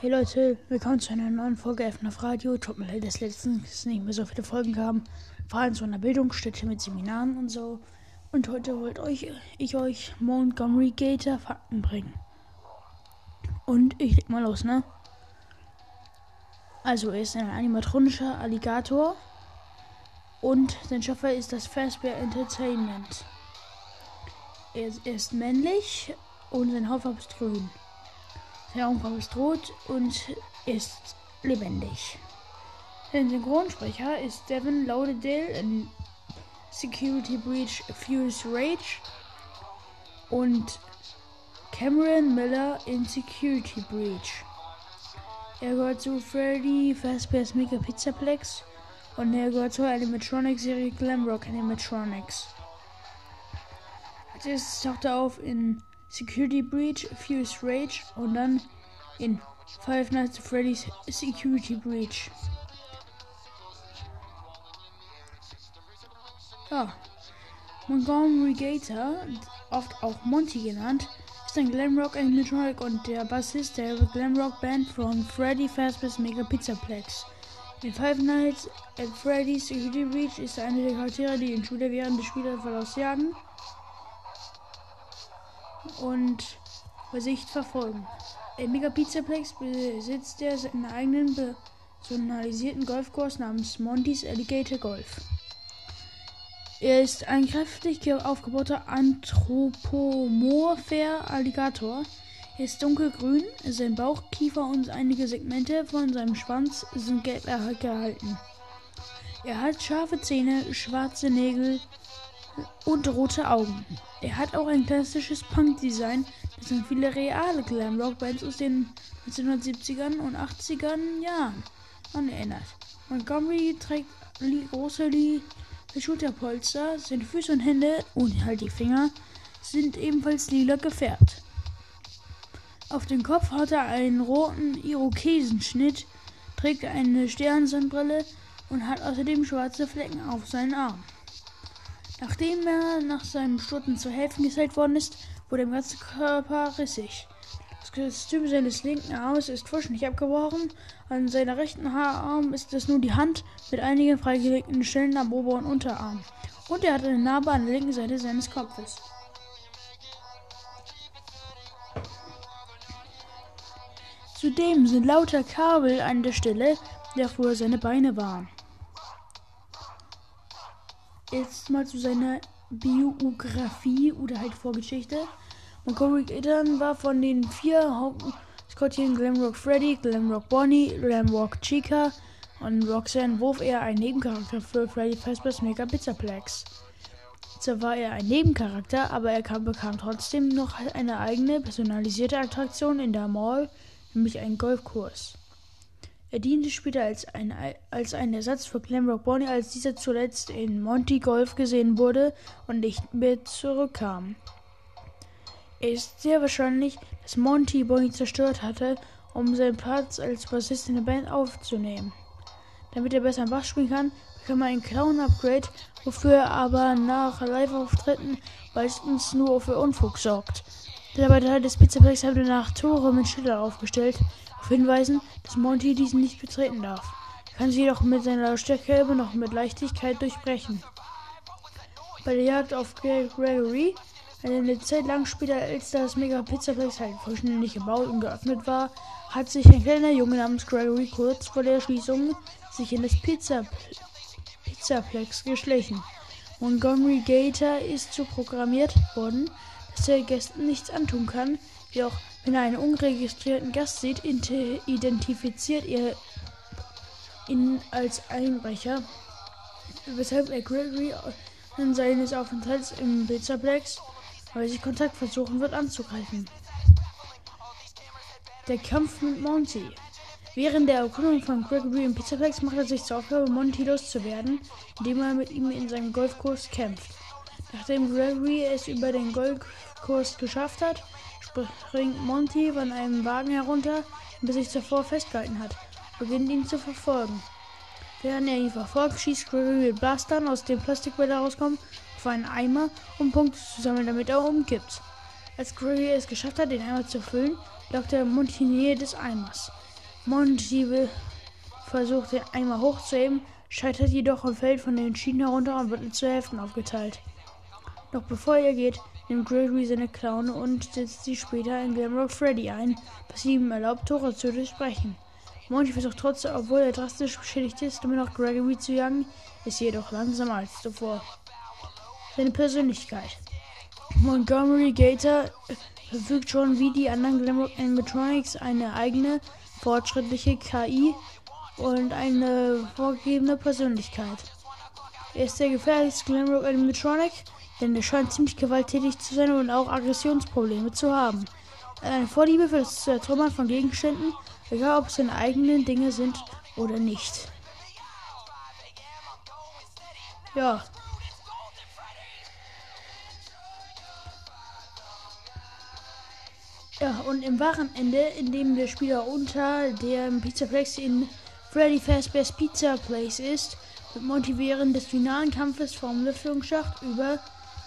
Hey Leute, willkommen zu einer neuen Folge FNF Radio. Tut mir leid, dass letztens nicht mehr so viele Folgen kamen. Vor allem so einer Bildungsstätte mit Seminaren und so. Und heute wollte euch, ich euch Montgomery Gator Fakten bringen. Und ich leg mal los, ne? Also, er ist ein animatronischer Alligator. Und sein Schöpfer ist das Fazbear Entertainment. Er ist, er ist männlich und sein Hautfarbe ist grün. Sein Augenfarbe ist rot und ist lebendig. Sein Synchronsprecher ist Devin Lauderdale in Security Breach Furious Rage und Cameron Miller in Security Breach. Er gehört zu Freddy Fazbear's Mega Pizzaplex und er gehört zur Animatronics-Serie Glamrock Animatronics. Als erstes taucht er auf in Security Breach, Furious Rage und dann in Five Nights at Freddy's Security Breach. Ja. Montgomery Gator, oft auch Monty genannt, ist ein Glamrock Animatronic und der Bassist der Glamrock Band von Freddy Fazbear's Mega Pizzaplex. In Five Nights at Freddy's Security Breach ist er einer der Charaktere, die den Schüler während des Spielverlaufs jagen und bei Sicht verfolgen. Im Mega Pizzaplex besitzt er seinen eigenen personalisierten Golfkurs namens Monty's Alligator Golf. Er ist ein kräftig aufgebauter anthropomorpher Alligator. Er ist dunkelgrün, sein Bauch, Kiefer und einige Segmente von seinem Schwanz sind gelb gehalten. Er hat scharfe Zähne, schwarze Nägel und rote Augen. Er hat auch ein klassisches Punk-Design, das an viele reale Glam-Rock-Bands aus den 1970ern und 80ern Jahren erinnert. Montgomery trägt große Schulterpolster, seine Füße und Hände und halt die Finger sind ebenfalls lila gefärbt. Auf dem Kopf hat er einen roten Irokesenschnitt, trägt eine Sternsonnenbrille und hat außerdem schwarze Flecken auf seinen Armen. Nachdem er nach seinem Sturten zu helfen gesellt worden ist, wurde im ganzen Körper rissig. Das Kostüm seines linken Arms ist vollständig abgebrochen. An seiner rechten Haararm ist es nur die Hand mit einigen freigelegten Stellen am Ober- und Unterarm. Und er hat eine Narbe an der linken Seite seines Kopfes. Zudem sind lauter Kabel an der Stelle, der früher seine Beine waren. Jetzt mal zu seiner Biografie oder halt Vorgeschichte. Montgomery Gaydon war von den vier Hauptmaskottchen Glamrock Freddy, Glamrock Bonnie, Glamrock Chica und Roxanne Wolf eher ein Nebencharakter für Freddy Fazbear's Mega Pizzaplex. Zwar war er ein Nebencharakter, aber er kam, bekam trotzdem noch eine eigene personalisierte Attraktion in der Mall, nämlich einen Golfkurs. Er diente später als ein, als ein Ersatz für Glamrock Bonnie, als dieser zuletzt in Monty Golf gesehen wurde und nicht mehr zurückkam. Es ist sehr wahrscheinlich, dass Monty Bonnie zerstört hatte, um seinen Platz als Bassist in der Band aufzunehmen. Damit er besser Bass spielen kann, bekam er ein Clown-Upgrade, wofür er aber nach Live-Auftritten meistens nur für Unfug sorgt. Der Arbeiter des Pizzaplex hat danach Tore mit Schildern aufgestellt, auf hinweisen, dass Monty diesen nicht betreten darf. Er kann sie jedoch mit seiner immer noch mit Leichtigkeit durchbrechen. Bei der Jagd auf Gregory, eine Zeit lang später, als das Mega Pizzaplex halt vollständig gebaut und geöffnet war, hat sich ein kleiner Junge namens Gregory kurz vor der Schließung sich in das Pizza Pizzaplex geschlichen. Montgomery Gator ist so programmiert worden, dass er Gästen nichts antun kann, jedoch wenn er einen unregistrierten Gast sieht, identifiziert er ihn als Einbrecher, weshalb er Gregory in seines Aufenthalts im weil sich Kontakt versuchen wird anzugreifen. Der Kampf mit Monty. Während der Erkundung von Gregory im Pizzaplex macht er sich zur Aufgabe, Monty loszuwerden, indem er mit ihm in seinem Golfkurs kämpft. Nachdem Gregory es über den Golfkurs geschafft hat, springt Monty von einem Wagen herunter, bis sich zuvor festgehalten hat, beginnt ihn zu verfolgen. Während er ihn verfolgt, schießt Gregory mit Blastern, aus dem Plastikbälle rauskommen, auf einen Eimer, um Punkte zu sammeln, damit er umkippt. Als Gregory es geschafft hat, den Eimer zu füllen, lockt er Monty in die Nähe des Eimers. Monty versucht den einmal hochzuheben, scheitert jedoch und fällt von den Schienen herunter und wird in zwei Hälften aufgeteilt. Doch bevor er geht, nimmt Gregory seine Clown und setzt sie später in Glamrock Freddy ein, was ihm erlaubt, Tore zu durchbrechen. Monty versucht trotzdem, obwohl er drastisch beschädigt ist, immer noch Gregory zu jagen, ist jedoch langsamer als zuvor. Seine Persönlichkeit. Montgomery Gator verfügt schon wie die anderen Glamrock Animatronics eine eigene, fortschrittliche KI und eine vorgegebene Persönlichkeit. Er ist der gefährlichste Glamrock Animatronic, denn er scheint ziemlich gewalttätig zu sein und auch Aggressionsprobleme zu haben. Eine Vorliebe für das Zertrümmern von Gegenständen, egal ob es seine eigenen Dinge sind oder nicht. Ja. Ja, und im wahren Ende, in dem der Spieler unter dem Pizzaplex in Freddy Fazbear's Pizza Place ist, wird Monty während des finalen Kampfes vom Lüftungsschacht über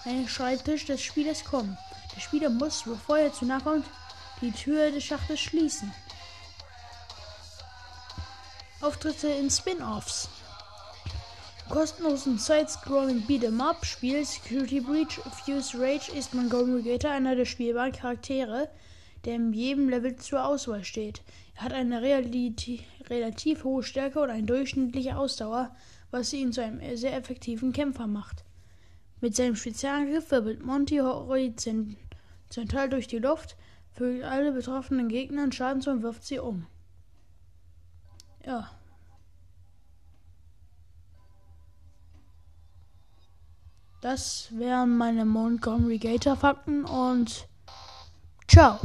einen Schreibtisch des Spielers kommen. Der Spieler muss, bevor er zu nah kommt, die Tür des Schachtes schließen. Auftritte in Spin-Offs. Kostenlosen Side-Scrolling Beat'em Up Spiel Security Breach Fuse Rage ist Montgomery Gator einer der spielbaren Charaktere, der in jedem Level zur Auswahl steht. Er hat eine relativ hohe Stärke und eine durchschnittliche Ausdauer, was ihn zu einem sehr effektiven Kämpfer macht. Mit seinem Spezialangriff wirbelt Monty horizontal durch die Luft, fügt alle betroffenen Gegner Schaden zu und wirft sie um. Ja. Das wären meine Montgomery Gator Fakten und ciao.